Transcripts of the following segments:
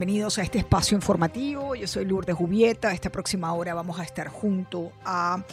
Bienvenidos a este espacio informativo. Yo soy Lourdes Jubieta. Esta próxima hora vamos a estar junto a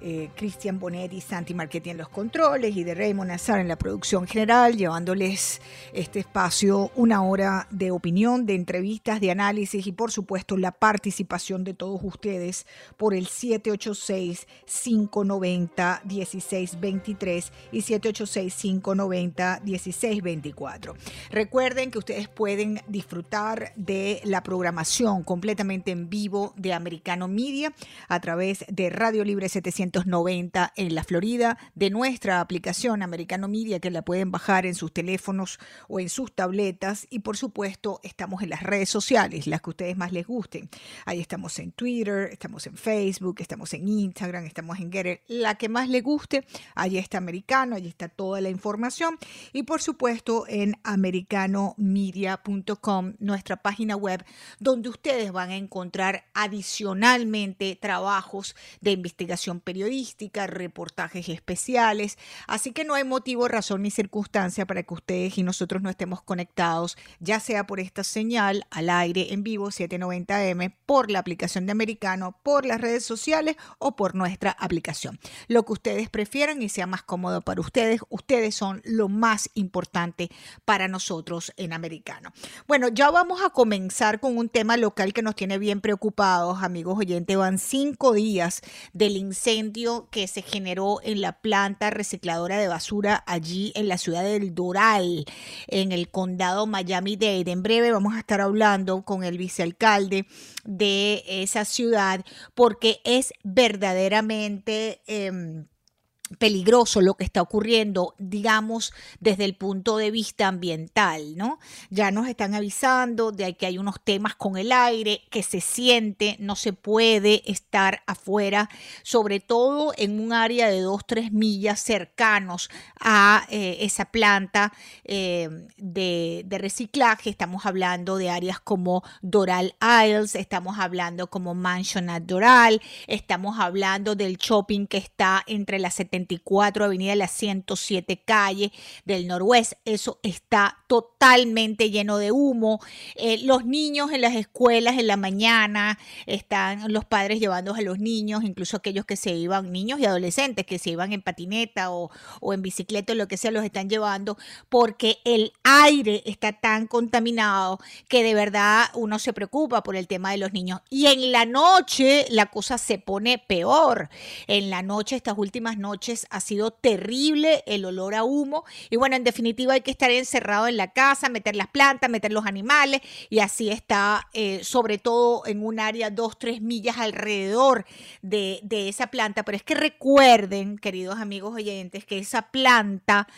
eh, Cristian Bonetti, Santi Marchetti en los controles y de Raymond Nazar en la producción general, llevándoles este espacio una hora de opinión, de entrevistas, de análisis y por supuesto la participación de todos ustedes por el 786-590-1623 y 786-590-1624. Recuerden que ustedes pueden disfrutar de la programación completamente en vivo de Americano Media a través de Radio Libre 700 90 en la Florida, de nuestra aplicación Americano Media que la pueden bajar en sus teléfonos o en sus tabletas y por supuesto estamos en las redes sociales, las que ustedes más les gusten. Ahí estamos en Twitter, estamos en Facebook, estamos en Instagram, estamos en Getter, la que más les guste, allí está Americano, allí está toda la información y por supuesto en americanomedia.com, nuestra página web donde ustedes van a encontrar adicionalmente trabajos de investigación periodística periodística, reportajes especiales, así que no hay motivo, razón ni circunstancia para que ustedes y nosotros no estemos conectados, ya sea por esta señal al aire en vivo 790M, por la aplicación de Americano, por las redes sociales o por nuestra aplicación. Lo que ustedes prefieran y sea más cómodo para ustedes, ustedes son lo más importante para nosotros en Americano. Bueno, ya vamos a comenzar con un tema local que nos tiene bien preocupados, amigos oyentes. Van cinco días del incendio que se generó en la planta recicladora de basura allí en la ciudad del Doral, en el condado Miami-Dade. En breve vamos a estar hablando con el vicealcalde de esa ciudad porque es verdaderamente... Em, peligroso lo que está ocurriendo, digamos, desde el punto de vista ambiental, ¿no? Ya nos están avisando de que hay unos temas con el aire, que se siente, no se puede estar afuera, sobre todo en un área de dos, tres millas cercanos a eh, esa planta eh, de, de, reciclaje. Estamos hablando de áreas como Doral Isles, estamos hablando como Mansion at Doral, estamos hablando del shopping que está entre las 70 24 Avenida de la 107 Calle del Noroeste. Eso está totalmente lleno de humo. Eh, los niños en las escuelas en la mañana, están los padres llevando a los niños, incluso aquellos que se iban, niños y adolescentes que se iban en patineta o, o en bicicleta o lo que sea, los están llevando porque el aire está tan contaminado que de verdad uno se preocupa por el tema de los niños. Y en la noche la cosa se pone peor. En la noche, estas últimas noches, ha sido terrible el olor a humo y bueno, en definitiva hay que estar encerrado en la casa, meter las plantas, meter los animales y así está, eh, sobre todo en un área dos, tres millas alrededor de, de esa planta. Pero es que recuerden, queridos amigos oyentes, que esa planta...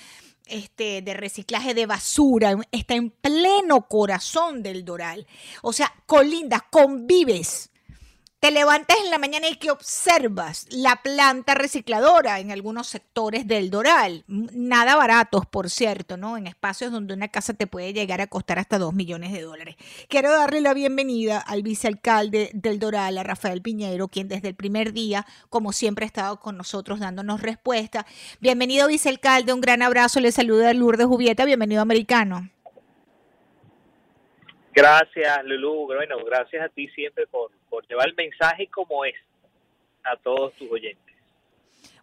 Este, de reciclaje de basura, está en pleno corazón del Doral. O sea, colindas, convives te levantas en la mañana y que observas la planta recicladora en algunos sectores del Doral, nada baratos, por cierto, ¿no? En espacios donde una casa te puede llegar a costar hasta 2 millones de dólares. Quiero darle la bienvenida al vicealcalde del Doral, a Rafael Piñero, quien desde el primer día, como siempre, ha estado con nosotros dándonos respuesta. Bienvenido, vicealcalde, un gran abrazo, le saluda Lourdes Jubieta, bienvenido, americano. Gracias, Lulú. Bueno, gracias a ti siempre por, llevar el mensaje como es a todos tus oyentes.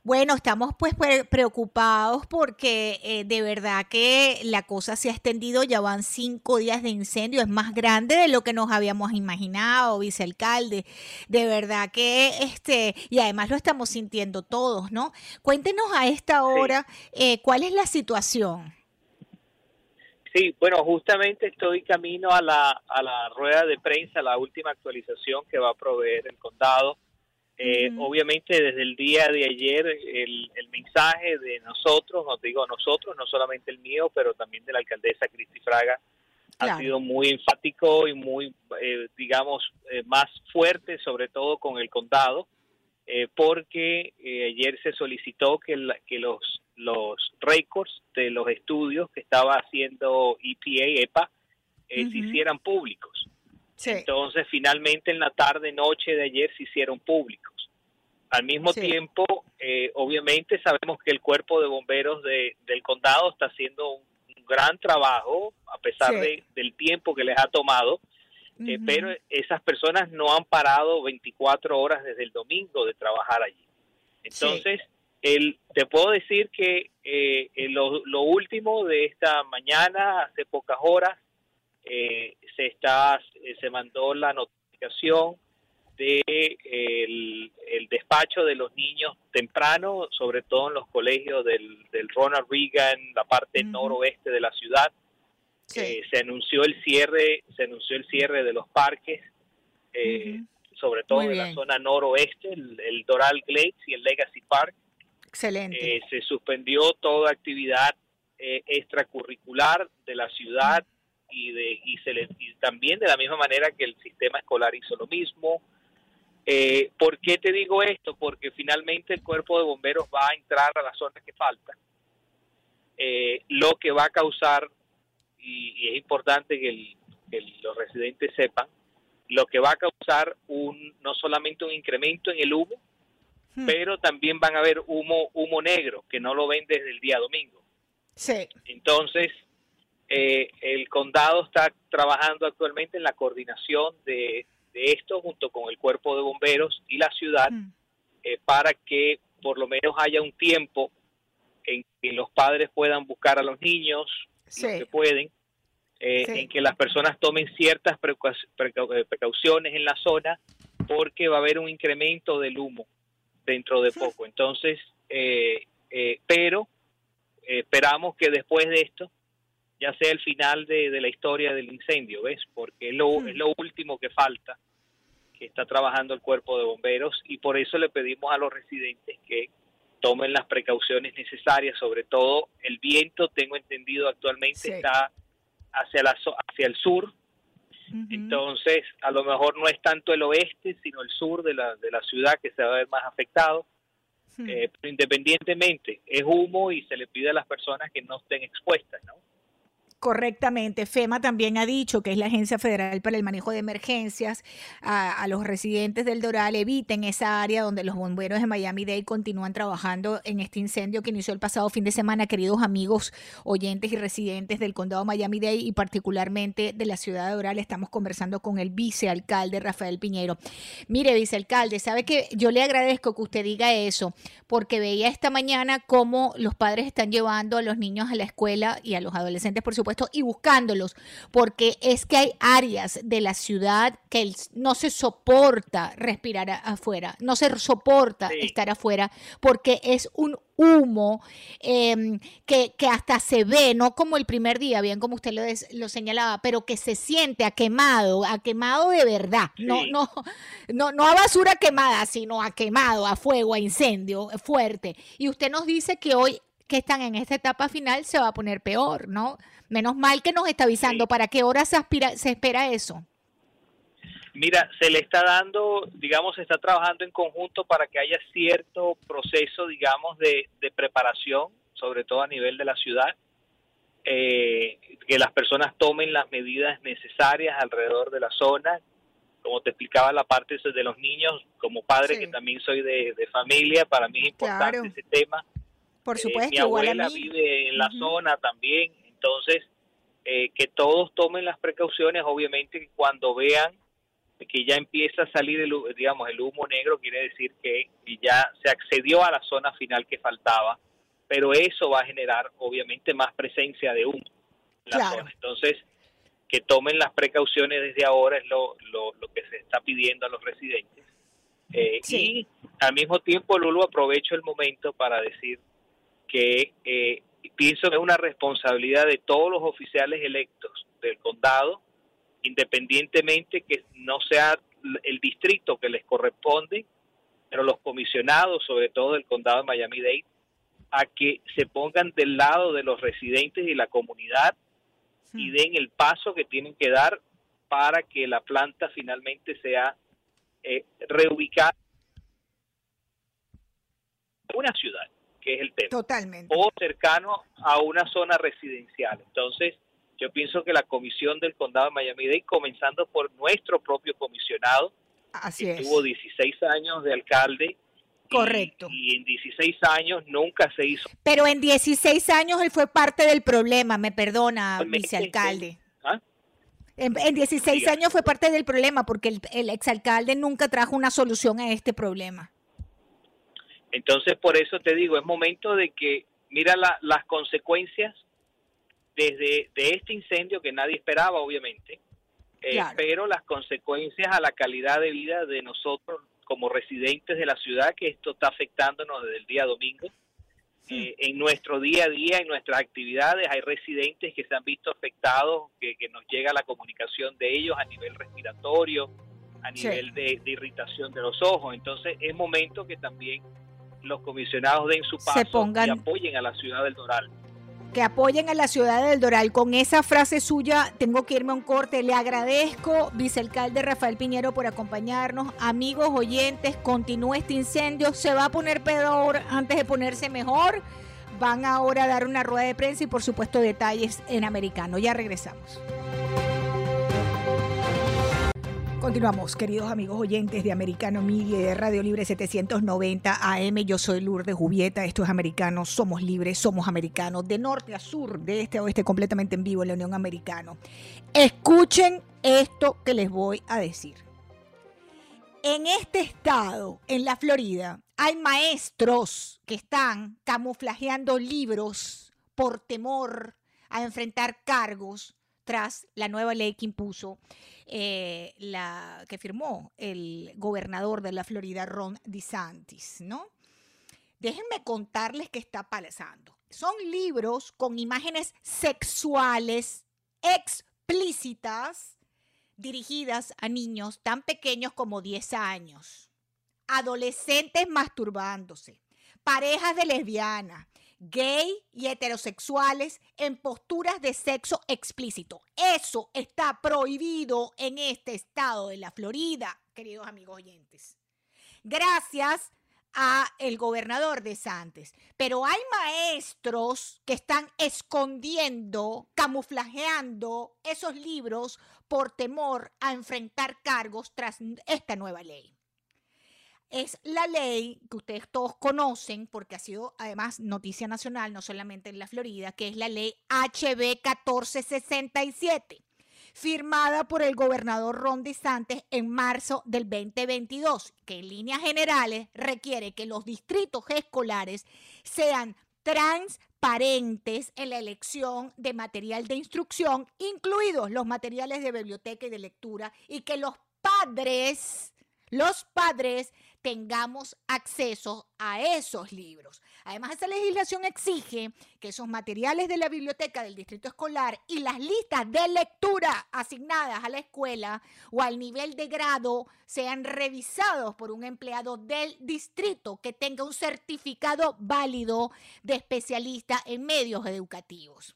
Bueno, estamos pues preocupados porque eh, de verdad que la cosa se ha extendido, ya van cinco días de incendio, es más grande de lo que nos habíamos imaginado, vicealcalde. De verdad que este, y además lo estamos sintiendo todos, ¿no? Cuéntenos a esta hora eh, cuál es la situación. Sí, bueno, justamente estoy camino a la, a la rueda de prensa, la última actualización que va a proveer el condado. Eh, obviamente desde el día de ayer el, el mensaje de nosotros, no digo nosotros, no solamente el mío, pero también de la alcaldesa Cristi Fraga, ha sido muy enfático y muy, eh, digamos, eh, más fuerte, sobre todo con el condado, eh, porque ayer se solicitó que, que los, los récords de los estudios que estaba haciendo EPA, EPA, se hicieran públicos. Entonces, finalmente en la tarde, noche de ayer se hicieron públicos. Al mismo tiempo, obviamente sabemos que el cuerpo de bomberos de, del condado está haciendo un gran trabajo, a pesar de, del tiempo que les ha tomado, eh, pero esas personas no han parado 24 horas desde el domingo de trabajar allí. Entonces, el, te puedo decir que eh, lo, lo, último de esta mañana, hace pocas horas, eh, se, está, se mandó la notificación de el, despacho de los niños temprano, sobre todo en los colegios del, Ronald Reagan, la parte noroeste de la ciudad. Eh, se anunció el cierre, se anunció el cierre de los parques, eh, sobre todo en la zona noroeste, el, Doral Glades y el Legacy Park. Excelente. Eh, se suspendió toda actividad extracurricular de la ciudad y de y, se y también de la misma manera que el sistema escolar hizo lo mismo. Eh, ¿Por qué te digo esto? Porque finalmente el cuerpo de bomberos va a entrar a la zona que falta, eh, lo que va a causar, y, es importante que, los residentes sepan, lo que va a causar un no solamente un incremento en el humo, hmm. pero también van a haber humo humo negro que no lo ven desde el día domingo. Sí. Entonces, eh, el condado está trabajando actualmente en la coordinación de de esto junto con el cuerpo de bomberos y la ciudad mm. eh, para que por lo menos haya un tiempo en que los padres puedan buscar a los niños, si que pueden, eh, en que las personas tomen ciertas eh, precauciones en la zona porque va a haber un incremento del humo dentro de poco. Entonces, pero esperamos que después de esto ya sea el final de, la historia del incendio, ¿ves? Porque es lo, es lo último que falta, que está trabajando el cuerpo de bomberos y por eso le pedimos a los residentes que tomen las precauciones necesarias, sobre todo el viento, tengo entendido actualmente está hacia, la, hacia el sur, entonces a lo mejor no es tanto el oeste, sino el sur de la, de la ciudad que se va a ver más afectado. Eh, pero independientemente, es humo y se le pide a las personas que no estén expuestas, ¿no? Correctamente. FEMA también ha dicho, que es la Agencia Federal para el Manejo de Emergencias, a, los residentes del Doral eviten esa área donde los bomberos de Miami-Dade continúan trabajando en este incendio que inició el pasado fin de semana. Queridos amigos, oyentes y residentes del condado Miami-Dade y particularmente de la ciudad de Doral, estamos conversando con el vicealcalde Rafael Piñero. Mire, vicealcalde, sabe que yo le agradezco que usted diga eso, porque veía esta mañana cómo los padres están llevando a los niños a la escuela y a los adolescentes, por supuesto, y buscándolos, porque es que hay áreas de la ciudad que no se soporta respirar afuera, no se soporta estar afuera, porque es un humo em, que, hasta se ve, no como el primer día, bien como usted lo, lo, señalaba, pero que se siente a quemado, a quemado de verdad, no, no, no, no a basura quemada, sino a quemado, a fuego, a incendio fuerte. Y usted nos dice que hoy que están en esta etapa final se va a poner peor, ¿no? Menos mal que nos está avisando. ¿Para qué hora se, aspira, se espera eso? Mira, se le está dando, digamos, se está trabajando en conjunto para que haya cierto proceso, digamos, de, preparación, sobre todo a nivel de la ciudad, eh, que las personas tomen las medidas necesarias alrededor de la zona. Como te explicaba la parte de los niños, como padre que también soy de, familia, para mí es importante ese tema. Por eh, supuesto, mi abuela vive en la zona también, entonces eh, que todos tomen las precauciones, obviamente cuando vean que ya empieza a salir el, digamos, el humo negro, quiere decir que ya se accedió a la zona final que faltaba, pero eso va a generar obviamente más presencia de humo en la zona. Entonces, que tomen las precauciones desde ahora es lo, lo, que se está pidiendo a los residentes. Eh, y al mismo tiempo, Lulu, aprovecho el momento para decir que eh, pienso que es una responsabilidad de todos los oficiales electos del condado, independientemente que no sea el distrito que les corresponde, pero los comisionados, sobre todo del condado de Miami-Dade, a que se pongan del lado de los residentes y la comunidad y hmm. den el paso que tienen que dar para que la planta finalmente sea eh, reubicada en una ciudad, que es el tema. Totalmente. O cercano a una zona residencial. Entonces, yo pienso que la comisión del condado de Miami-Dade, comenzando por nuestro propio comisionado, Así que tuvo 16 años de alcalde, Correcto. Y, en 16 años nunca se hizo. Pero en 16 años él fue parte del problema, me perdona, vicealcalde. ¿Ah? En, 16 años fue parte del problema porque el, el, exalcalde nunca trajo una solución a este problema. Entonces, por eso te digo, es momento de que, mira las consecuencias desde de este incendio que nadie esperaba, obviamente, eh, pero las consecuencias a la calidad de vida de nosotros como residentes de la ciudad, que esto está afectándonos desde el día domingo. Eh, en nuestro día a día, en nuestras actividades, hay residentes que se han visto afectados, que, nos llega la comunicación de ellos a nivel respiratorio, a nivel de, irritación de los ojos. Entonces es momento que también los comisionados den su paso y apoyen a la ciudad del Doral que apoyen a la ciudad del Doral. Con esa frase suya tengo que irme a un corte. Le agradezco, vicealcalde Rafael Piñero, por acompañarnos. Amigos oyentes, continúe este incendio. Se va a poner peor antes de ponerse mejor. Van ahora a dar una rueda de prensa y por supuesto detalles en americano. Ya regresamos. Continuamos, queridos amigos oyentes de Americano Media y de Radio Libre 790 AM. Yo soy Lourdes Jubieta, esto es Americano, somos libres, somos americanos, de norte a sur, de este a oeste, completamente en vivo en la Unión Americano. Escuchen esto que les voy a decir. En este estado, en la Florida, hay maestros que están camuflajeando libros por temor a enfrentar cargos tras la nueva ley que impuso, eh, la que firmó el gobernador de la Florida, Ron DeSantis, ¿no? Déjenme contarles qué está pasando. Son libros con imágenes sexuales explícitas dirigidas a niños tan pequeños como 10 años, adolescentes masturbándose, parejas de lesbianas, gay y heterosexuales en posturas de sexo explícito. Eso está prohibido en este estado de la Florida, queridos amigos oyentes. Gracias a el gobernador de Santos. Pero hay maestros que están escondiendo, camuflajeando esos libros por temor a enfrentar cargos tras esta nueva ley es la ley que ustedes todos conocen, porque ha sido además noticia nacional, no solamente en la Florida, que es la ley HB 1467, firmada por el gobernador Ron DeSantis en marzo del 2022, que en líneas generales requiere que los distritos escolares sean transparentes en la elección de material de instrucción, incluidos los materiales de biblioteca y de lectura, y que los padres, los padres tengamos acceso a esos libros. Además, esa legislación exige que esos materiales de la biblioteca del distrito escolar y las listas de lectura asignadas a la escuela o al nivel de grado sean revisados por un empleado del distrito que tenga un certificado válido de especialista en medios educativos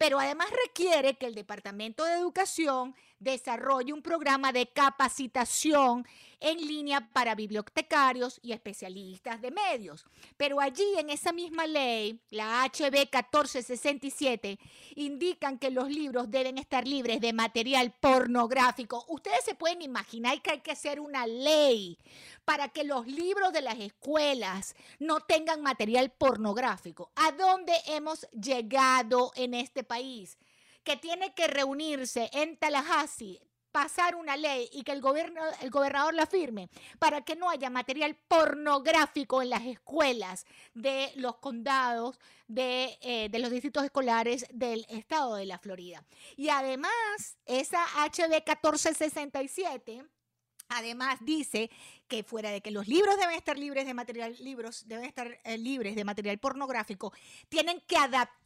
pero además requiere que el Departamento de Educación desarrolle un programa de capacitación en línea para bibliotecarios y especialistas de medios. Pero allí en esa misma ley, la HB 1467, indican que los libros deben estar libres de material pornográfico. Ustedes se pueden imaginar que hay que hacer una ley para que los libros de las escuelas no tengan material pornográfico. ¿A dónde hemos llegado en este país? Que tiene que reunirse en Tallahassee pasar una ley y que el, gobierno, el gobernador la firme para que no haya material pornográfico en las escuelas de los condados de, eh, los distritos escolares del estado de la Florida. Y además, esa HB 1467 Además dice que fuera de que los libros deben estar libres de material, libros deben estar eh, libres de material pornográfico, tienen que adaptar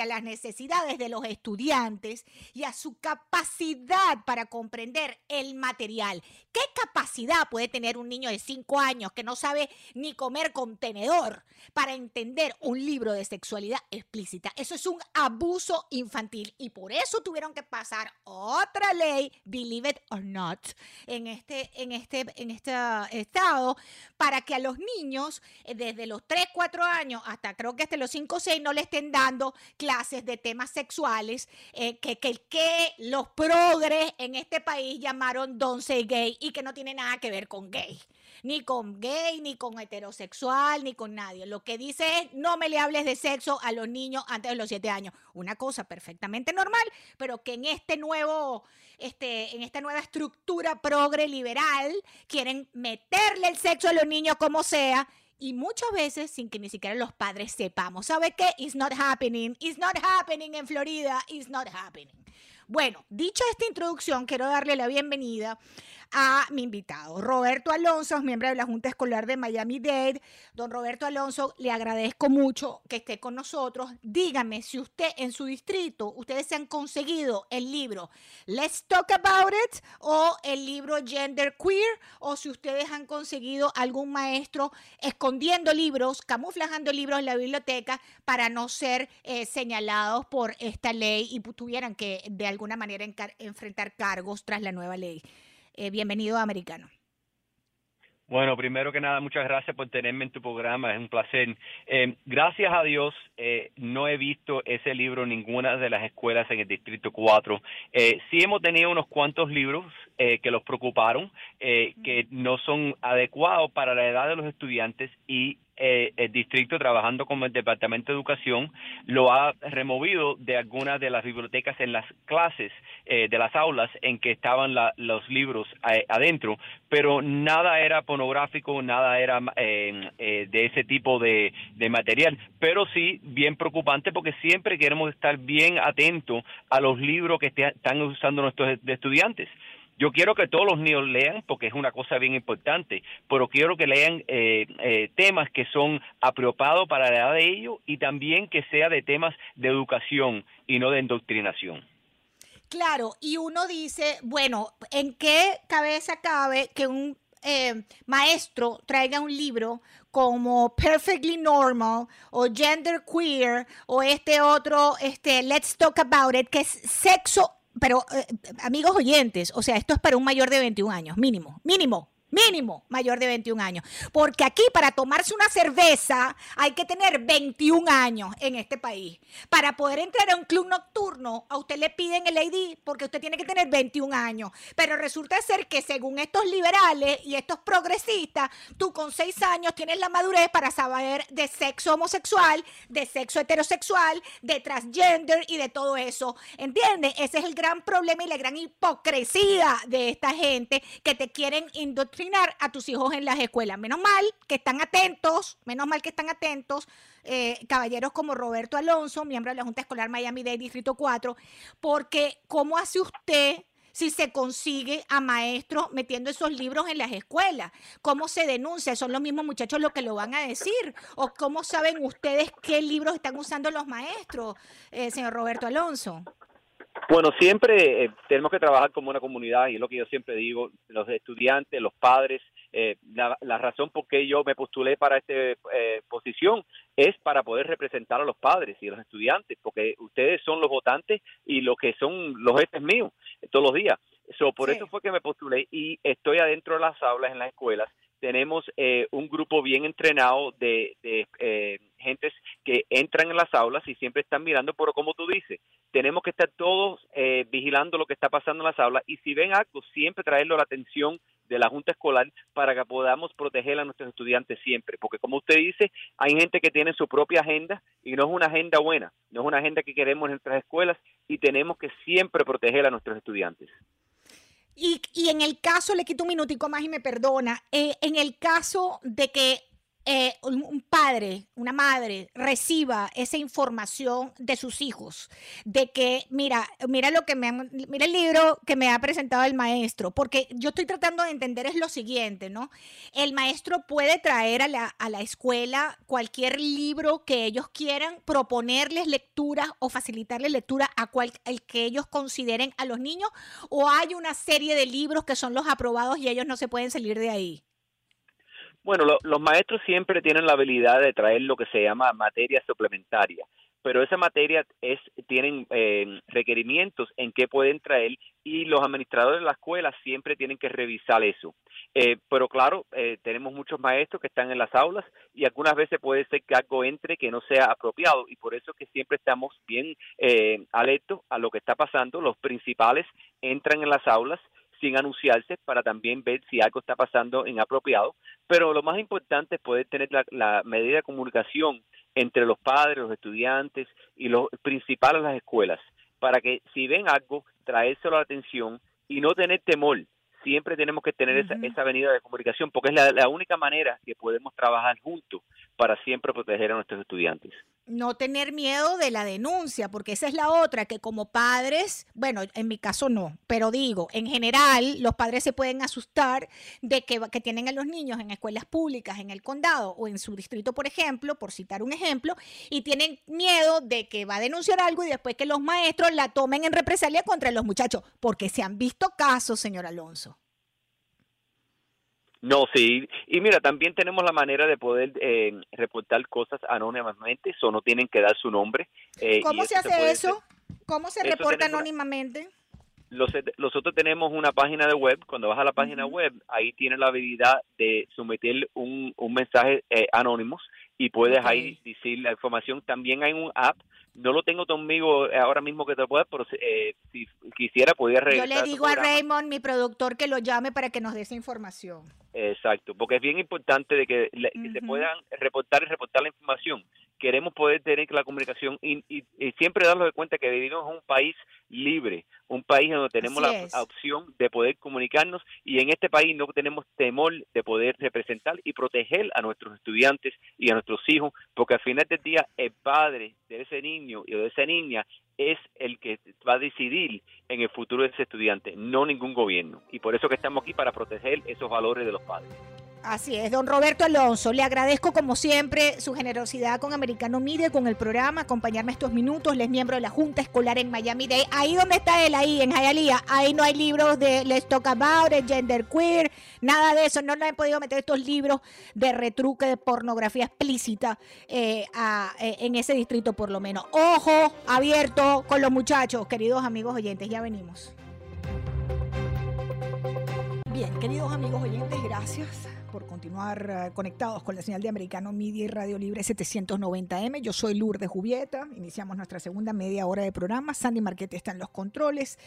a las necesidades de los estudiantes y a su capacidad para comprender el material. ¿Qué capacidad puede tener un niño de 5 años que no sabe ni comer contenedor para entender un libro de sexualidad explícita? Eso es un abuso infantil y por eso tuvieron que pasar otra ley, believe it or not, en este, en este, en este estado para que a los niños eh, desde los 3, 4 años hasta creo que hasta los 5 o 6 no le estén dando clases de temas sexuales eh, que, que, que los progres en este país llamaron say gay y que no tiene nada que ver con gay ni con gay, ni con heterosexual, ni con nadie. Lo que dice es, no me le hables de sexo a los niños antes de los siete años. Una cosa perfectamente normal, pero que en este nuevo, este, en esta nueva estructura progre liberal, quieren meterle el sexo a los niños como sea y muchas veces sin que ni siquiera los padres sepamos. ¿Sabe qué? It's not happening. It's not happening en Florida. It's not happening. Bueno, dicha esta introducción, quiero darle la bienvenida a mi invitado, Roberto Alonso, miembro de la Junta Escolar de Miami Dade. Don Roberto Alonso, le agradezco mucho que esté con nosotros. Dígame si usted en su distrito, ustedes han conseguido el libro Let's Talk About It o el libro Gender Queer o si ustedes han conseguido algún maestro escondiendo libros, camuflajando libros en la biblioteca para no ser eh, señalados por esta ley y tuvieran que de alguna manera enfrentar cargos tras la nueva ley. Eh, bienvenido a Americano. Bueno, primero que nada, muchas gracias por tenerme en tu programa, es un placer. Eh, gracias a Dios, eh, no he visto ese libro en ninguna de las escuelas en el Distrito 4. sí hemos tenido unos cuantos libros que los preocuparon, que no son adecuados para la edad de los estudiantes y eh, el distrito trabajando con el Departamento de Educación lo ha removido de algunas de las bibliotecas en las clases eh, de las aulas en que estaban los libros eh, adentro, pero nada era pornográfico, nada era de ese tipo de, de, material, pero sí bien preocupante porque siempre queremos estar bien atentos a los libros que están usando nuestros estudiantes. Yo quiero que todos los niños lean, porque es una cosa bien importante, pero quiero que lean eh, eh, temas que son apropiados para la edad de ellos y también que sea de temas de educación y no de indoctrinación. Claro, y uno dice, bueno, ¿en qué cabeza cabe que un eh, maestro traiga un libro como Perfectly Normal o Gender Queer o este otro, este Let's Talk About It, que es sexo pero eh, amigos oyentes, o sea, esto es para un mayor de 21 años, mínimo, mínimo mínimo mayor de 21 años. Porque aquí para tomarse una cerveza hay que tener 21 años en este país. Para poder entrar a un club nocturno, a usted le piden el ID porque usted tiene que tener 21 años. Pero resulta ser que según estos liberales y estos progresistas, tú con 6 años tienes la madurez para saber de sexo homosexual, de sexo heterosexual, de transgender y de todo eso. ¿Entiendes? Ese es el gran problema y la gran hipocresía de esta gente que te quieren indoctrinar a tus hijos en las escuelas. Menos mal que están atentos, menos mal que están atentos, eh, caballeros como Roberto Alonso, miembro de la Junta Escolar Miami Dade Distrito 4, porque ¿cómo hace usted? si se consigue a maestros metiendo esos libros en las escuelas? ¿Cómo se denuncia? ¿Son los mismos muchachos los que lo van a decir? ¿O cómo saben ustedes qué libros están usando los maestros, eh, señor Roberto Alonso? Bueno, siempre eh, tenemos que trabajar como una comunidad y es lo que yo siempre digo, los estudiantes, los padres, eh, la, razón por qué yo me postulé para esta eh, posición es para poder representar a los padres y a los estudiantes, porque ustedes son los votantes y los que son los jefes míos todos los días. por eso fue que me postulé y estoy adentro de las aulas en las escuelas tenemos eh, un grupo bien entrenado de, de eh, gentes que entran en las aulas y siempre están mirando, pero como tú dices, tenemos que estar todos eh, vigilando lo que está pasando en las aulas y si ven algo, siempre traerlo a la atención de la Junta Escolar para que podamos proteger a nuestros estudiantes siempre, porque como usted dice, hay gente que tiene su propia agenda y no es una agenda buena, no es una agenda que queremos en nuestras escuelas y tenemos que siempre proteger a nuestros estudiantes. Y, en el caso, le quito un minutico más y me perdona, eh, en el caso de que eh, un padre, una madre, reciba esa información de sus hijos, de que, mira, mira lo que me mira el libro que me ha presentado el maestro, porque yo estoy tratando de entender es lo siguiente, ¿no? El maestro puede traer a la, escuela cualquier libro que ellos quieran, proponerles lectura o facilitarles lectura a cual el que ellos consideren a los niños, o hay una serie de libros que son los aprobados y ellos no se pueden salir de ahí. Bueno, los maestros siempre tienen la habilidad de traer lo que se llama materia suplementaria, pero esa materia es tienen eh, requerimientos en qué pueden traer y los administradores de la escuela siempre tienen que revisar eso. Eh, pero claro, eh, tenemos muchos maestros que están en las aulas y algunas veces puede ser que algo entre que no sea apropiado y por eso que siempre estamos bien alertos a lo que está pasando. Los principales entran en las aulas sin anunciarse para también ver si algo está pasando inapropiado. Pero lo más importante es poder tener la, medida de comunicación entre los padres, los estudiantes y los principales de las escuelas, para que si ven algo, traérselo a la atención y no tener temor. Siempre tenemos que tener esa, esa avenida de comunicación porque es la, la única manera que podemos trabajar juntos para siempre proteger a nuestros estudiantes no tener miedo de la denuncia, porque esa es la otra, que como padres, bueno, en mi caso no, pero digo, en general los padres se pueden asustar de que, que, tienen a los niños en escuelas públicas en el condado o en su distrito, por ejemplo, por citar un ejemplo, y tienen miedo de que va a denunciar algo y después que los maestros la tomen en represalia contra los muchachos, porque se han visto casos, señor Alonso. No, sí. Y mira, también tenemos la manera de poder eh, reportar cosas anónimamente, eso no tienen que dar su nombre. Eh, ¿Cómo se hace eso? ¿Cómo se reporta anónimamente? nosotros tenemos una página de web, cuando vas a la página web, ahí tienes la habilidad de someter un, un mensaje eh, anónimo y puedes ahí decir la información. También hay un app no lo tengo conmigo ahora mismo que te pueda, pero eh, si quisiera podría regresar. Yo le digo a Raymond, mi productor, que lo llame para que nos dé esa información. Exacto, porque es bien importante de que, se puedan reportar y reportar la información. Queremos poder tener la comunicación y, siempre darnos de cuenta que vivimos en un país libre, un país donde tenemos la opción de poder comunicarnos y en este país no tenemos temor de poder representar y proteger a nuestros estudiantes y a nuestros hijos, porque al final del día el padre de ese niño y de esa niña es el que va a decidir en el futuro de ese estudiante, no ningún gobierno. Y por eso que estamos aquí para proteger esos valores de los padres. Así es, don Roberto Alonso, le agradezco como siempre su generosidad con Americano Media, con el programa, acompañarme estos minutos. Él es miembro de la Junta Escolar en Miami Day. Ahí donde está él, ahí en Hialeah, ahí no hay libros de Let's Talk About It, Gender Queer, nada de eso. No le he podido meter estos libros de retruque, de pornografía explícita eh, eh, en ese distrito por lo menos. Ojo abierto con los muchachos, queridos amigos oyentes, ya venimos. Bien, queridos amigos oyentes, gracias por continuar eh, conectados con la señal de Americano Media y Radio Libre 790M. Yo soy Lourdes Jubieta. Iniciamos nuestra segunda media hora de programa. Sandy Marquete está en los controles.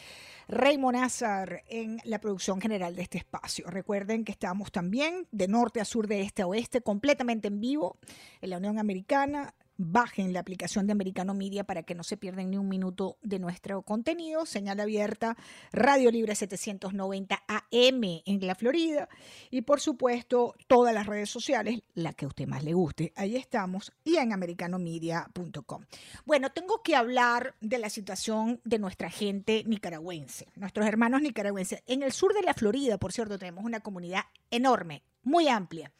Raymond Azar en la producción general de este espacio. Recuerden que estamos también de norte a sur, de este a oeste, completamente en vivo en la Unión Americana, bajen la aplicación de Americano Media para que no se pierdan ni un minuto de nuestro contenido. Señal abierta, Radio Libre 790 AM en la Florida. Y por supuesto, todas las redes sociales, la que a usted más le guste. Ahí estamos. Y en americanomedia.com. Bueno, tengo que hablar de la situación de nuestra gente nicaragüense, nuestros hermanos nicaragüenses. En el sur de la Florida, por cierto, tenemos una comunidad enorme, muy amplia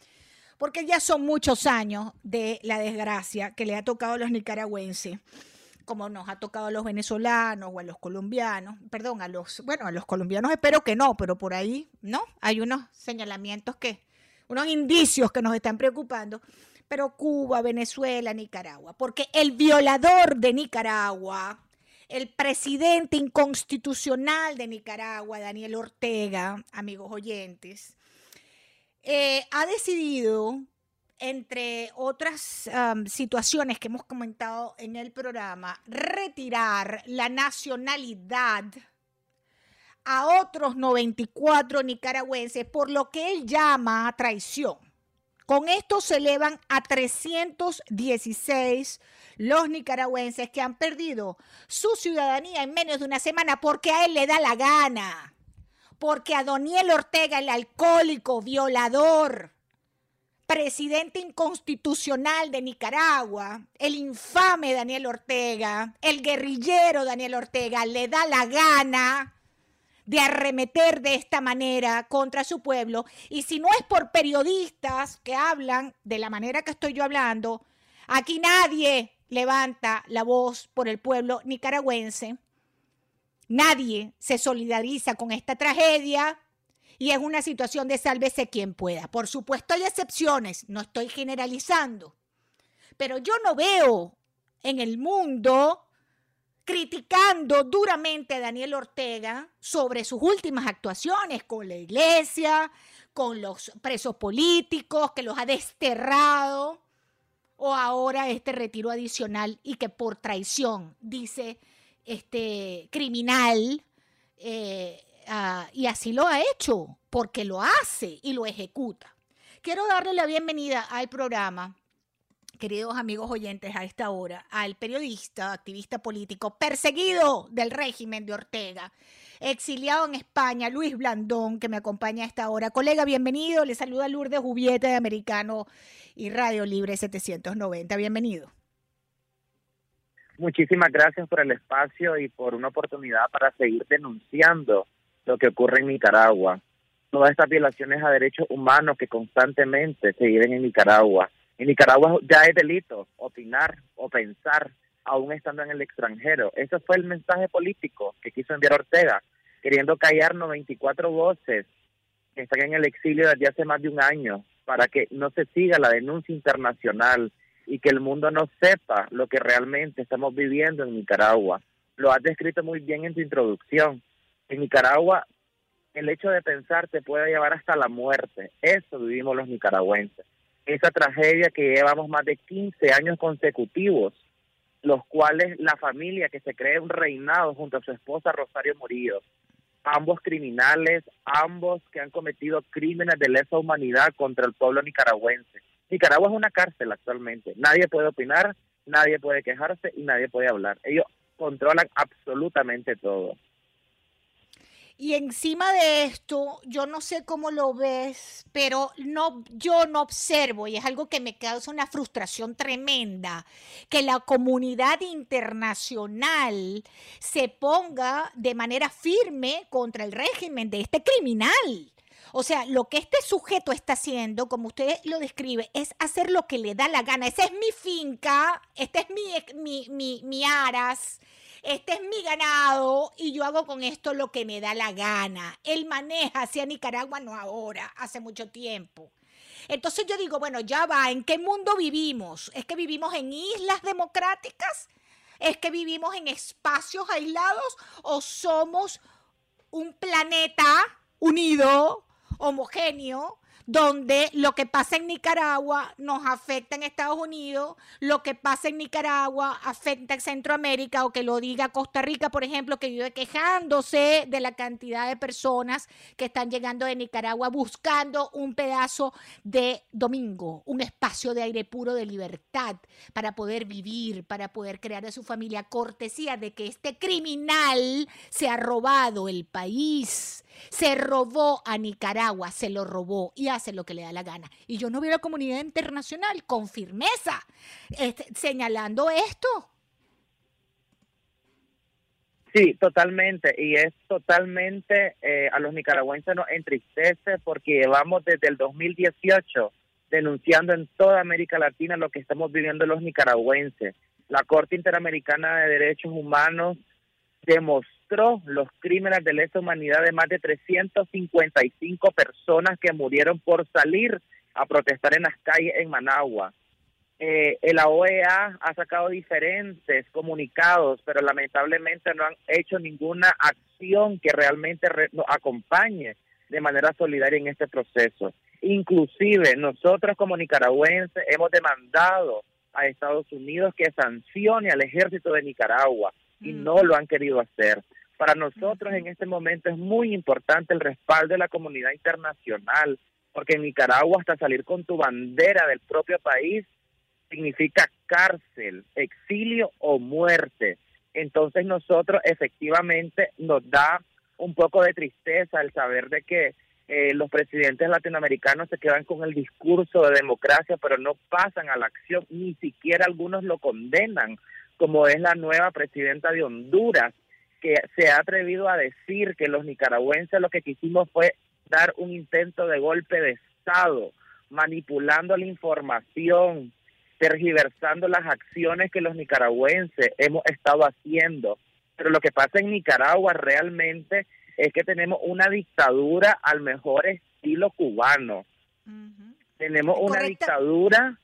porque ya son muchos años de la desgracia que le ha tocado a los nicaragüenses como nos ha tocado a los venezolanos o a los colombianos, perdón, a los, bueno, a los colombianos espero que no, pero por ahí, ¿no? Hay unos señalamientos que, unos indicios que nos están preocupando, pero Cuba, Venezuela, Nicaragua, porque el violador de Nicaragua, el presidente inconstitucional de Nicaragua, Daniel Ortega, amigos oyentes, eh, ha decidido, entre otras situaciones que hemos comentado en el programa, retirar la nacionalidad a otros 94 nicaragüenses por lo que él llama traición. Con esto se elevan a 316 los nicaragüenses que han perdido su ciudadanía en menos de una semana porque a él le da la gana porque a Doniel Ortega, el alcohólico, violador, presidente inconstitucional de Nicaragua, el infame Daniel Ortega, el guerrillero Daniel Ortega, le da la gana de arremeter de esta manera contra su pueblo. Y si no es por periodistas que hablan de la manera que estoy yo hablando, aquí nadie levanta la voz por el pueblo nicaragüense. Nadie se solidariza con esta tragedia y es una situación de sálvese quien pueda. Por supuesto hay excepciones, no estoy generalizando, pero yo no veo en el mundo criticando duramente a Daniel Ortega sobre sus últimas actuaciones con la iglesia, con los presos políticos, que los ha desterrado, o ahora este retiro adicional y que por traición, dice este criminal, eh, y así lo ha hecho, porque lo hace y lo ejecuta. Quiero darle la bienvenida al programa, queridos amigos oyentes, a esta hora, al periodista, activista político, perseguido del régimen de Ortega, exiliado en España, Luis Blandón, que me acompaña a esta hora. Colega, bienvenido. Le saluda Lourdes Jubieta de Americano y Radio Libre 790. Bienvenido. Muchísimas gracias por el espacio y por una oportunidad para seguir denunciando lo que ocurre en Nicaragua, todas estas violaciones a derechos humanos que constantemente se viven en Nicaragua. En Nicaragua ya es delito opinar o pensar aún estando en el extranjero. Ese fue el mensaje político que quiso enviar Ortega, queriendo callar 94 voces que están en el exilio desde hace más de un año para que no se siga la denuncia internacional y que el mundo no sepa lo que realmente estamos viviendo en Nicaragua. Lo has descrito muy bien en tu introducción en Nicaragua el hecho de pensar te puede llevar hasta la muerte. Eso vivimos los nicaragüenses. Esa tragedia que llevamos más de 15 años consecutivos, los cuales la familia que se cree un reinado junto a su esposa Rosario Murillo, ambos criminales, ambos que han cometido crímenes de lesa humanidad contra el pueblo nicaragüense. Nicaragua es una cárcel actualmente. Nadie puede opinar, nadie puede quejarse y nadie puede hablar. Ellos controlan absolutamente todo. Y encima de esto, yo no sé cómo lo ves, pero no, yo no observo, y es algo que me causa una frustración tremenda, que la comunidad internacional se ponga de manera firme contra el régimen de este criminal. O sea, lo que este sujeto está haciendo, como usted lo describe, es hacer lo que le da la gana. Esa es mi finca, este es mi, mi, mi, mi aras este es mi ganado y yo hago con esto lo que me da la gana. Él maneja hacia Nicaragua, no ahora, hace mucho tiempo. Entonces yo digo, bueno, ya va, ¿en qué mundo vivimos? ¿Es que vivimos en islas democráticas? ¿Es que vivimos en espacios aislados o somos un planeta unido, homogéneo, donde lo que pasa en Nicaragua nos afecta en Estados Unidos, lo que pasa en Nicaragua afecta en Centroamérica o que lo diga Costa Rica, por ejemplo, que vive quejándose de la cantidad de personas que están llegando de Nicaragua buscando un pedazo de domingo, un espacio de aire puro de libertad para poder vivir, para poder crear a su familia, cortesía de que este criminal se ha robado el país se robó a Nicaragua, se lo robó y hace lo que le da la gana. Y yo no veo a la comunidad internacional con firmeza este, señalando esto. Sí, totalmente. Y es totalmente, eh, a los nicaragüenses nos entristece porque llevamos desde el 2018 denunciando en toda América Latina lo que estamos viviendo los nicaragüenses. La Corte Interamericana de Derechos Humanos demostró los crímenes de lesa humanidad de más de 355 personas que murieron por salir a protestar en las calles en Managua. Eh, la OEA ha sacado diferentes comunicados, pero lamentablemente no han hecho ninguna acción que realmente nos acompañe de manera solidaria en este proceso. Inclusive nosotros como nicaragüenses hemos demandado a Estados Unidos que sancione al ejército de Nicaragua y mm. no lo han querido hacer. Para nosotros en este momento es muy importante el respaldo de la comunidad internacional, porque en Nicaragua hasta salir con tu bandera del propio país significa cárcel, exilio o muerte. Entonces nosotros efectivamente nos da un poco de tristeza el saber de que eh, los presidentes latinoamericanos se quedan con el discurso de democracia, pero no pasan a la acción, ni siquiera algunos lo condenan, como es la nueva presidenta de Honduras, que se ha atrevido a decir que los nicaragüenses lo que quisimos fue dar un intento de golpe de Estado, manipulando la información, tergiversando las acciones que los nicaragüenses hemos estado haciendo. Pero lo que pasa en Nicaragua realmente es que tenemos una dictadura al mejor estilo cubano. Tenemos una dictadura,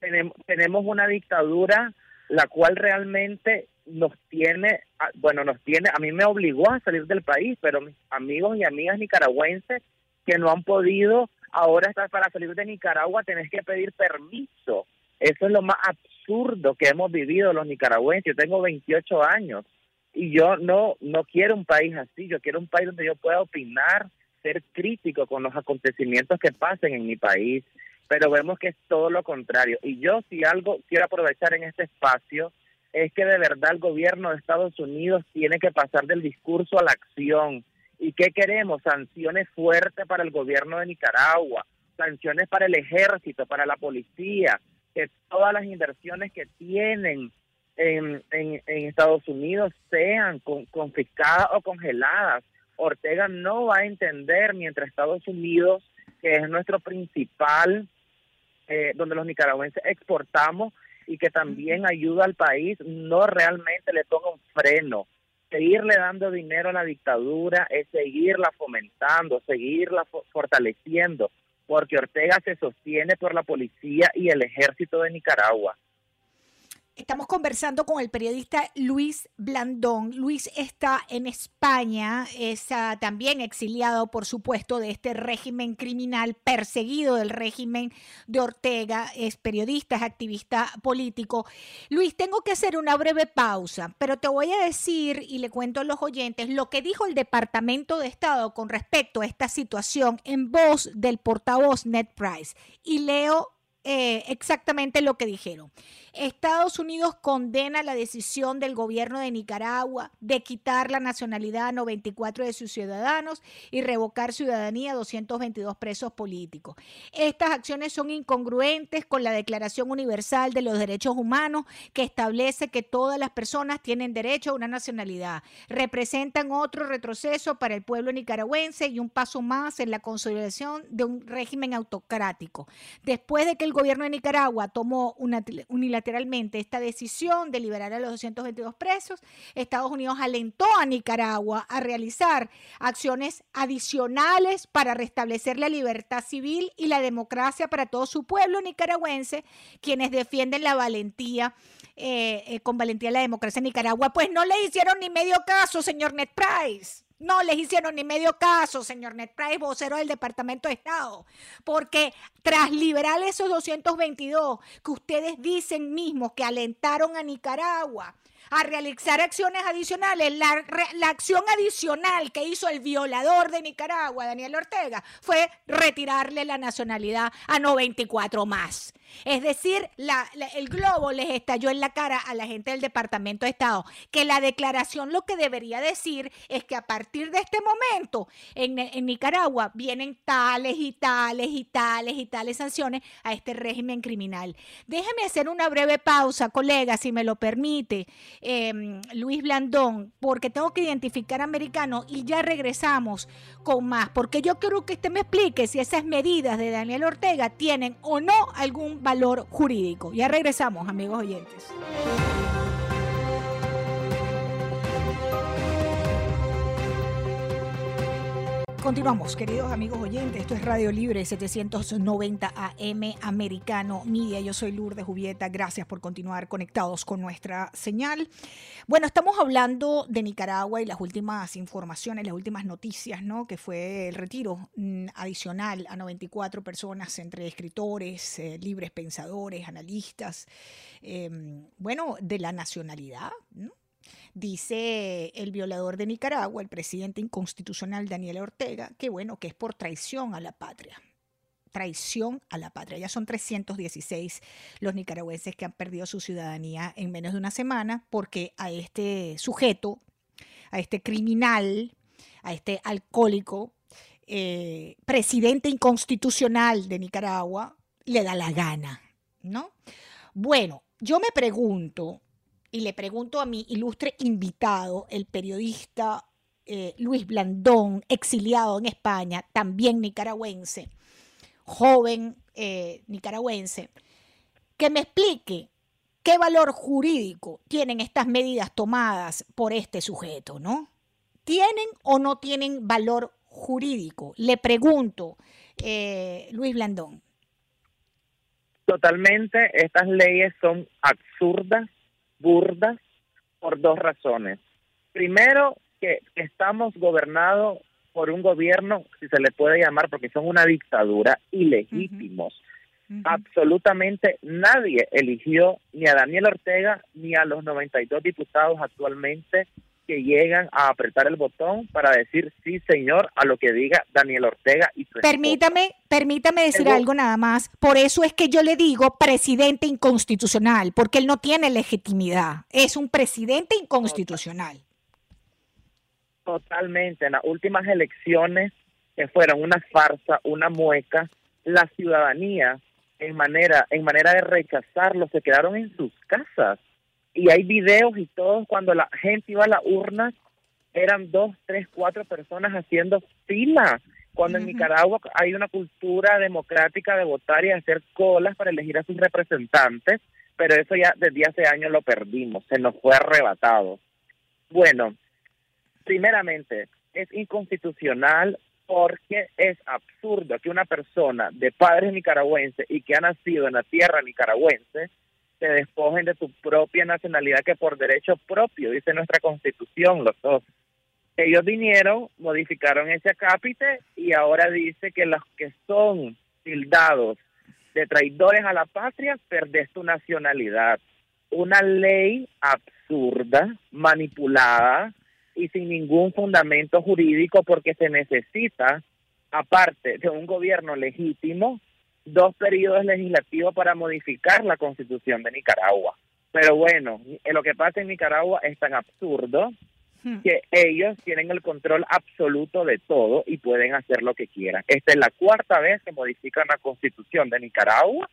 tenemos, tenemos una dictadura la cual realmente nos tiene, bueno, nos tiene, a mí me obligó a salir del país, pero mis amigos y amigas nicaragüenses que no han podido ahora estar para salir de Nicaragua tenés que pedir permiso. Eso es lo más absurdo que hemos vivido los nicaragüenses. Yo tengo 28 años y yo no no quiero un país así, yo quiero un país donde yo pueda opinar, ser crítico con los acontecimientos que pasen en mi país, pero vemos que es todo lo contrario. Y yo si algo quiero aprovechar en este espacio es que de verdad el gobierno de Estados Unidos tiene que pasar del discurso a la acción. ¿Y qué queremos? Sanciones fuertes para el gobierno de Nicaragua, sanciones para el ejército, para la policía, que todas las inversiones que tienen en, en, Estados Unidos sean confiscadas o congeladas. Ortega no va a entender mientras Estados Unidos, que es nuestro principal, eh, donde los nicaragüenses exportamos y que también ayuda al país, no realmente le ponga un freno. Seguirle dando dinero a la dictadura es seguirla fomentando, seguirla fortaleciendo, porque Ortega se sostiene por la policía y el ejército de Nicaragua. Estamos conversando con el periodista Luis Blandón. Luis está en España, es ah, también exiliado, por supuesto, de este régimen criminal, perseguido del régimen de Ortega, es periodista, es activista político. Luis, tengo que hacer una breve pausa, pero te voy a decir y le cuento a los oyentes lo que dijo el Departamento de Estado con respecto a esta situación en voz del portavoz Ned Price. Y leo eh, exactamente lo que dijeron. Estados Unidos condena la decisión del gobierno de Nicaragua de quitar la nacionalidad a 94 de sus ciudadanos y revocar ciudadanía a 222 presos políticos. Estas acciones son incongruentes con la Declaración Universal de los Derechos Humanos que establece que todas las personas tienen derecho a una nacionalidad. Representan otro retroceso para el pueblo nicaragüense y un paso más en la consolidación de un régimen autocrático. Después de que el gobierno de Nicaragua tomó una unilateral esta decisión de liberar a los 222 presos, Estados Unidos alentó a Nicaragua a realizar acciones adicionales para restablecer la libertad civil y la democracia para todo su pueblo nicaragüense, quienes defienden la valentía. Eh, eh, con valentía la democracia en Nicaragua, pues no le hicieron ni medio caso, señor Ned Price. No les hicieron ni medio caso, señor Ned Price, vocero del Departamento de Estado, porque tras liberar esos 222 que ustedes dicen mismos que alentaron a Nicaragua a realizar acciones adicionales, la, la acción adicional que hizo el violador de Nicaragua, Daniel Ortega, fue retirarle la nacionalidad a 94 más. Es decir, el globo les estalló en la cara a la gente del Departamento de Estado, que la declaración lo que debería decir es que a partir de este momento en, Nicaragua vienen tales y tales y tales y tales sanciones a este régimen criminal. Déjeme hacer una breve pausa, colega, si me lo permite, em, Luis Blandón, porque tengo que identificar americano y ya regresamos con más, porque yo quiero que usted me explique si esas medidas de Daniel Ortega tienen o no algún valor jurídico. Ya regresamos, amigos oyentes. Continuamos, queridos amigos oyentes. Esto es Radio Libre 790 AM Americano Media. Yo soy Lourdes Jubieta. Gracias por continuar conectados con nuestra señal. Bueno, estamos hablando de Nicaragua y las últimas informaciones, las últimas noticias, ¿no? Que fue el retiro mm, adicional a 94 personas entre escritores, eh, libres pensadores, analistas, em, bueno, de la nacionalidad, ¿no? Dice el violador de Nicaragua, el presidente inconstitucional Daniel Ortega, que bueno, que es por traición a la patria. Traición a la patria. Ya son 316 los nicaragüenses que han perdido su ciudadanía en menos de una semana porque a este sujeto, a este criminal, a este alcohólico eh, presidente inconstitucional de Nicaragua le da la gana, ¿no? Bueno, yo me pregunto, y le pregunto a mi ilustre invitado, el periodista eh, Luis Blandón, exiliado en España, también nicaragüense, joven eh, nicaragüense, que me explique qué valor jurídico tienen estas medidas tomadas por este sujeto, ¿no? ¿Tienen o no tienen valor jurídico? Le pregunto, eh, Luis Blandón. Totalmente, estas leyes son absurdas, burdas, por dos razones. Primero, que estamos gobernados por un gobierno, si se le puede llamar, porque son una dictadura, ilegítimos. Absolutamente nadie eligió ni a Daniel Ortega ni a los 92 diputados actualmente que llegan a apretar el botón para decir sí, señor, a lo que diga Daniel Ortega y Permítame, permítame decir algo nada más. Por eso es que yo le digo presidente inconstitucional, porque él no tiene legitimidad. Es un presidente inconstitucional. Totalmente. En las últimas elecciones, que fueron una farsa, una mueca, la ciudadanía, en manera, en manera de rechazarlo, se quedaron en sus casas. Y hay videos y todo, cuando la gente iba a la urna, eran dos, tres, cuatro personas haciendo fila. Cuando en Nicaragua hay una cultura democrática de votar y hacer colas para elegir a sus representantes, pero eso ya desde hace años lo perdimos, se nos fue arrebatado. Bueno, primeramente, es inconstitucional porque es absurdo que una persona de padres nicaragüenses y que ha nacido en la tierra nicaragüense te despojen de tu propia nacionalidad que por derecho propio, dice nuestra constitución, los dos. Ellos vinieron, modificaron ese acápite y ahora dice que los que son tildados de traidores a la patria, perdés tu nacionalidad. Una ley absurda, manipulada, y sin ningún fundamento jurídico porque se necesita, aparte de un gobierno legítimo, dos periodos legislativos para modificar la constitución de Nicaragua. Pero bueno, lo que pasa en Nicaragua es tan absurdo hmm. que ellos tienen el control absoluto de todo y pueden hacer lo que quieran. Esta es la cuarta vez que modifican la constitución de Nicaragua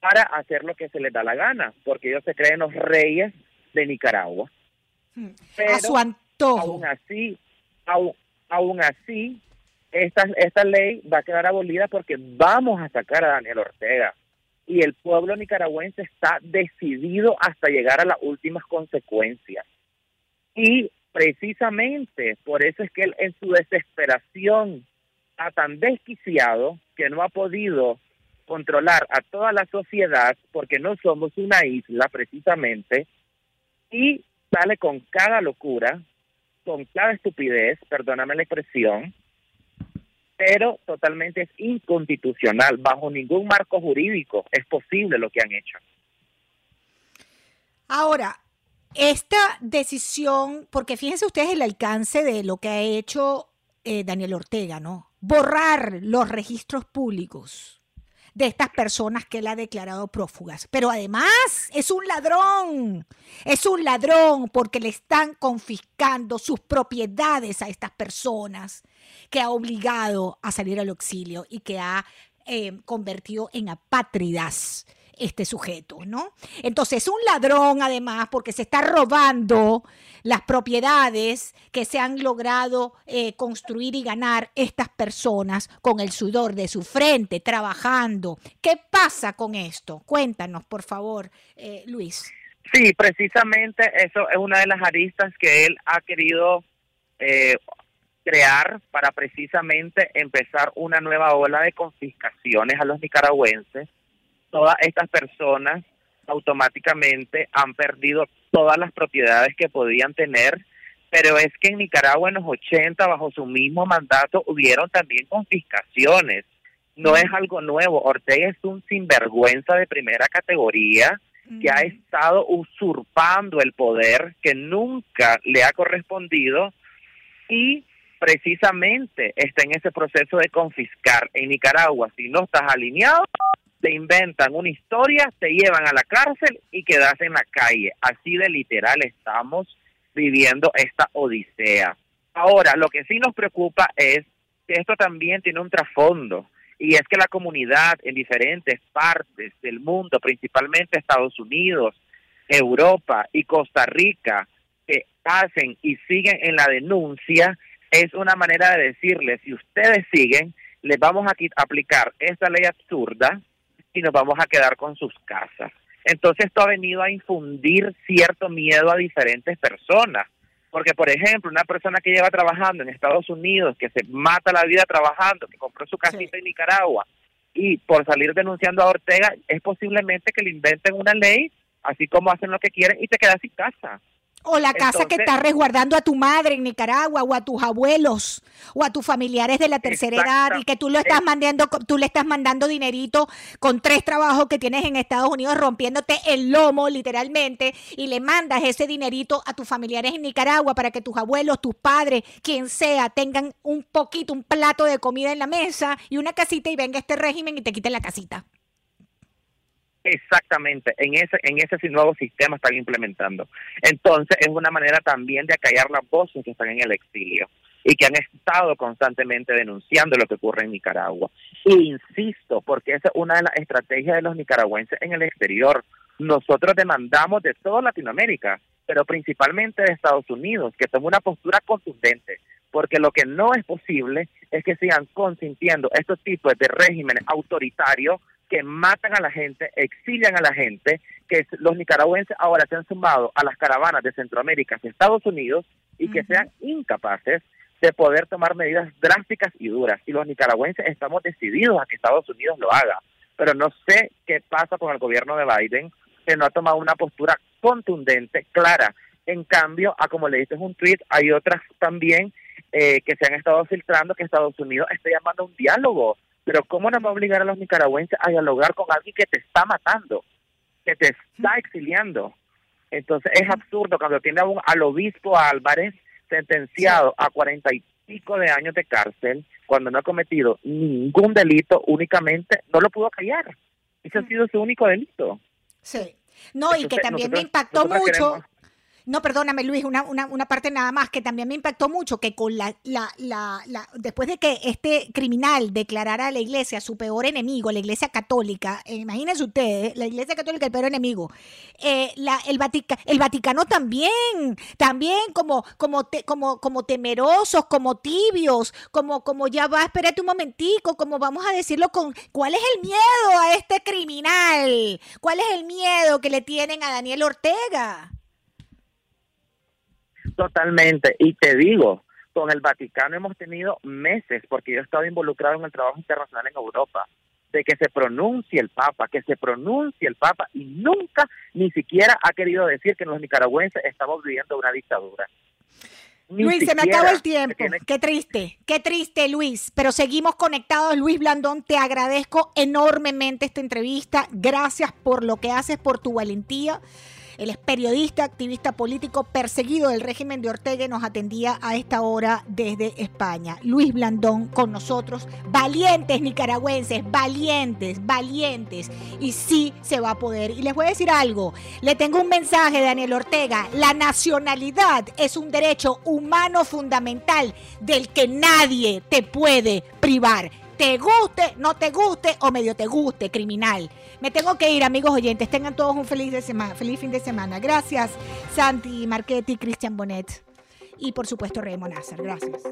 para hacer lo que se les da la gana, porque ellos se creen los reyes de Nicaragua. Pero, a su antojo. Aún así, aún, así, esta, esta ley va a quedar abolida porque vamos a sacar a Daniel Ortega. Y el pueblo nicaragüense está decidido hasta llegar a las últimas consecuencias. Y precisamente por eso es que él en su desesperación está tan desquiciado que no ha podido controlar a toda la sociedad porque no somos una isla precisamente y sale con cada locura, con cada estupidez, perdóname la expresión, pero totalmente es inconstitucional. Bajo ningún marco jurídico es posible lo que han hecho. Ahora, esta decisión, porque fíjense ustedes el alcance de lo que ha hecho eh, Daniel Ortega, ¿no? Borrar los registros públicos de estas personas que él ha declarado prófugas. Pero además es un ladrón, es un ladrón porque le están confiscando sus propiedades a estas personas que ha obligado a salir al exilio y que ha eh, convertido en apátridas este sujeto, ¿no? Entonces, es un ladrón además porque se está robando las propiedades que se han logrado eh, construir y ganar estas personas con el sudor de su frente, trabajando. ¿Qué pasa con esto? Cuéntanos, por favor, eh, Luis. Sí, precisamente eso es una de las aristas que él ha querido eh, crear para precisamente empezar una nueva ola de confiscaciones a los nicaragüenses todas estas personas automáticamente han perdido todas las propiedades que podían tener, pero es que en Nicaragua en los 80, bajo su mismo mandato, hubieron también confiscaciones. No es algo nuevo. Ortega es un sinvergüenza de primera categoría que ha estado usurpando el poder que nunca le ha correspondido y precisamente está en ese proceso de confiscar en Nicaragua. Si no estás alineado, te inventan una historia, te llevan a la cárcel y quedas en la calle. Así de literal estamos viviendo esta odisea. Ahora, lo que sí nos preocupa es que esto también tiene un trasfondo y es que la comunidad en diferentes partes del mundo, principalmente Estados Unidos, Europa y Costa Rica, que hacen y siguen en la denuncia, es una manera de decirles, si ustedes siguen, les vamos a aplicar esta ley absurda y nos vamos a quedar con sus casas. Entonces esto ha venido a infundir cierto miedo a diferentes personas. Porque, por ejemplo, una persona que lleva trabajando en Estados Unidos, que se mata la vida trabajando, que compró su casita en Nicaragua, y por salir denunciando a Ortega, es posiblemente que le inventen una ley, así como hacen lo que quieren, y te quedas sin casa. O la casa que está resguardando a tu madre en Nicaragua o a tus abuelos o a tus familiares de la tercera edad y que tú lo estás mandando, tú le estás mandando dinerito con tres trabajos que tienes en Estados Unidos rompiéndote el lomo literalmente y le mandas ese dinerito a tus familiares en Nicaragua para que tus abuelos, tus padres, quien sea, tengan un poquito, un plato de comida en la mesa y una casita y venga este régimen y te quite la casita. Exactamente, en ese, en ese nuevo sistema están implementando. Entonces, es una manera también de acallar las voces que están en el exilio y que han estado constantemente denunciando lo que ocurre en Nicaragua. E insisto, porque esa es una de las estrategias de los nicaragüenses en el exterior. Nosotros demandamos de toda Latinoamérica, pero principalmente de Estados Unidos, que tome una postura contundente, porque lo que no es posible es que sigan consintiendo estos tipos de regímenes autoritarios que matan a la gente, exilian a la gente, que los nicaragüenses ahora se han sumado a las caravanas de Centroamérica y Estados Unidos y que sean incapaces de poder tomar medidas drásticas y duras. Y los nicaragüenses estamos decididos a que Estados Unidos lo haga. Pero no sé qué pasa con el gobierno de Biden, que no ha tomado una postura contundente, clara. En cambio, a como le dices un tweet, hay otras también eh, que se han estado filtrando que Estados Unidos está llamando a un diálogo pero ¿cómo nos va a obligar a los nicaragüenses a dialogar con alguien que te está matando, que te está exiliando? Entonces es absurdo cuando tiene un, al obispo Álvarez sentenciado a cuarenta y pico de años de cárcel cuando no ha cometido ningún delito, únicamente no lo pudo callar. Ese ha sido su único delito. Sí. No, y que también me impactó mucho. No, perdóname Luis, una, una, una, parte nada más que también me impactó mucho, que con la, la, la, después de que este criminal declarara a la iglesia su peor enemigo, la iglesia católica, eh, imagínense ustedes, la iglesia católica el peor enemigo, eh, el, el Vaticano también, también como, como, como, como temerosos, como tibios, como, como ya va, espérate un momentico, como vamos a decirlo con, ¿cuál es el miedo a este criminal? ¿Cuál es el miedo que le tienen a Daniel Ortega? Totalmente. Y te digo, con el Vaticano hemos tenido meses, porque yo he estado involucrado en el trabajo internacional en Europa, de que se pronuncie el Papa, que se pronuncie el Papa, y nunca ni siquiera ha querido decir que los nicaragüenses estamos viviendo una dictadura. Luis, se me acabó el tiempo. Qué triste, qué triste, Luis. Pero seguimos conectados. Luis Blandón, te agradezco enormemente esta entrevista. Gracias por lo que haces, por tu valentía. Él es periodista, activista político, perseguido del régimen de Ortega y nos atendía a esta hora desde España. Luis Blandón con nosotros. Valientes nicaragüenses, valientes, valientes. Y sí se va a poder. Y les voy a decir algo. Le tengo un mensaje, Daniel Ortega. La nacionalidad es un derecho humano fundamental del que nadie te puede privar te guste, no te guste o medio te guste, criminal. Me tengo que ir, amigos oyentes. Tengan todos un feliz, fin de semana. Gracias, Santi Marchetti, Cristian Bonet y por supuesto Raymond Nazar. Gracias.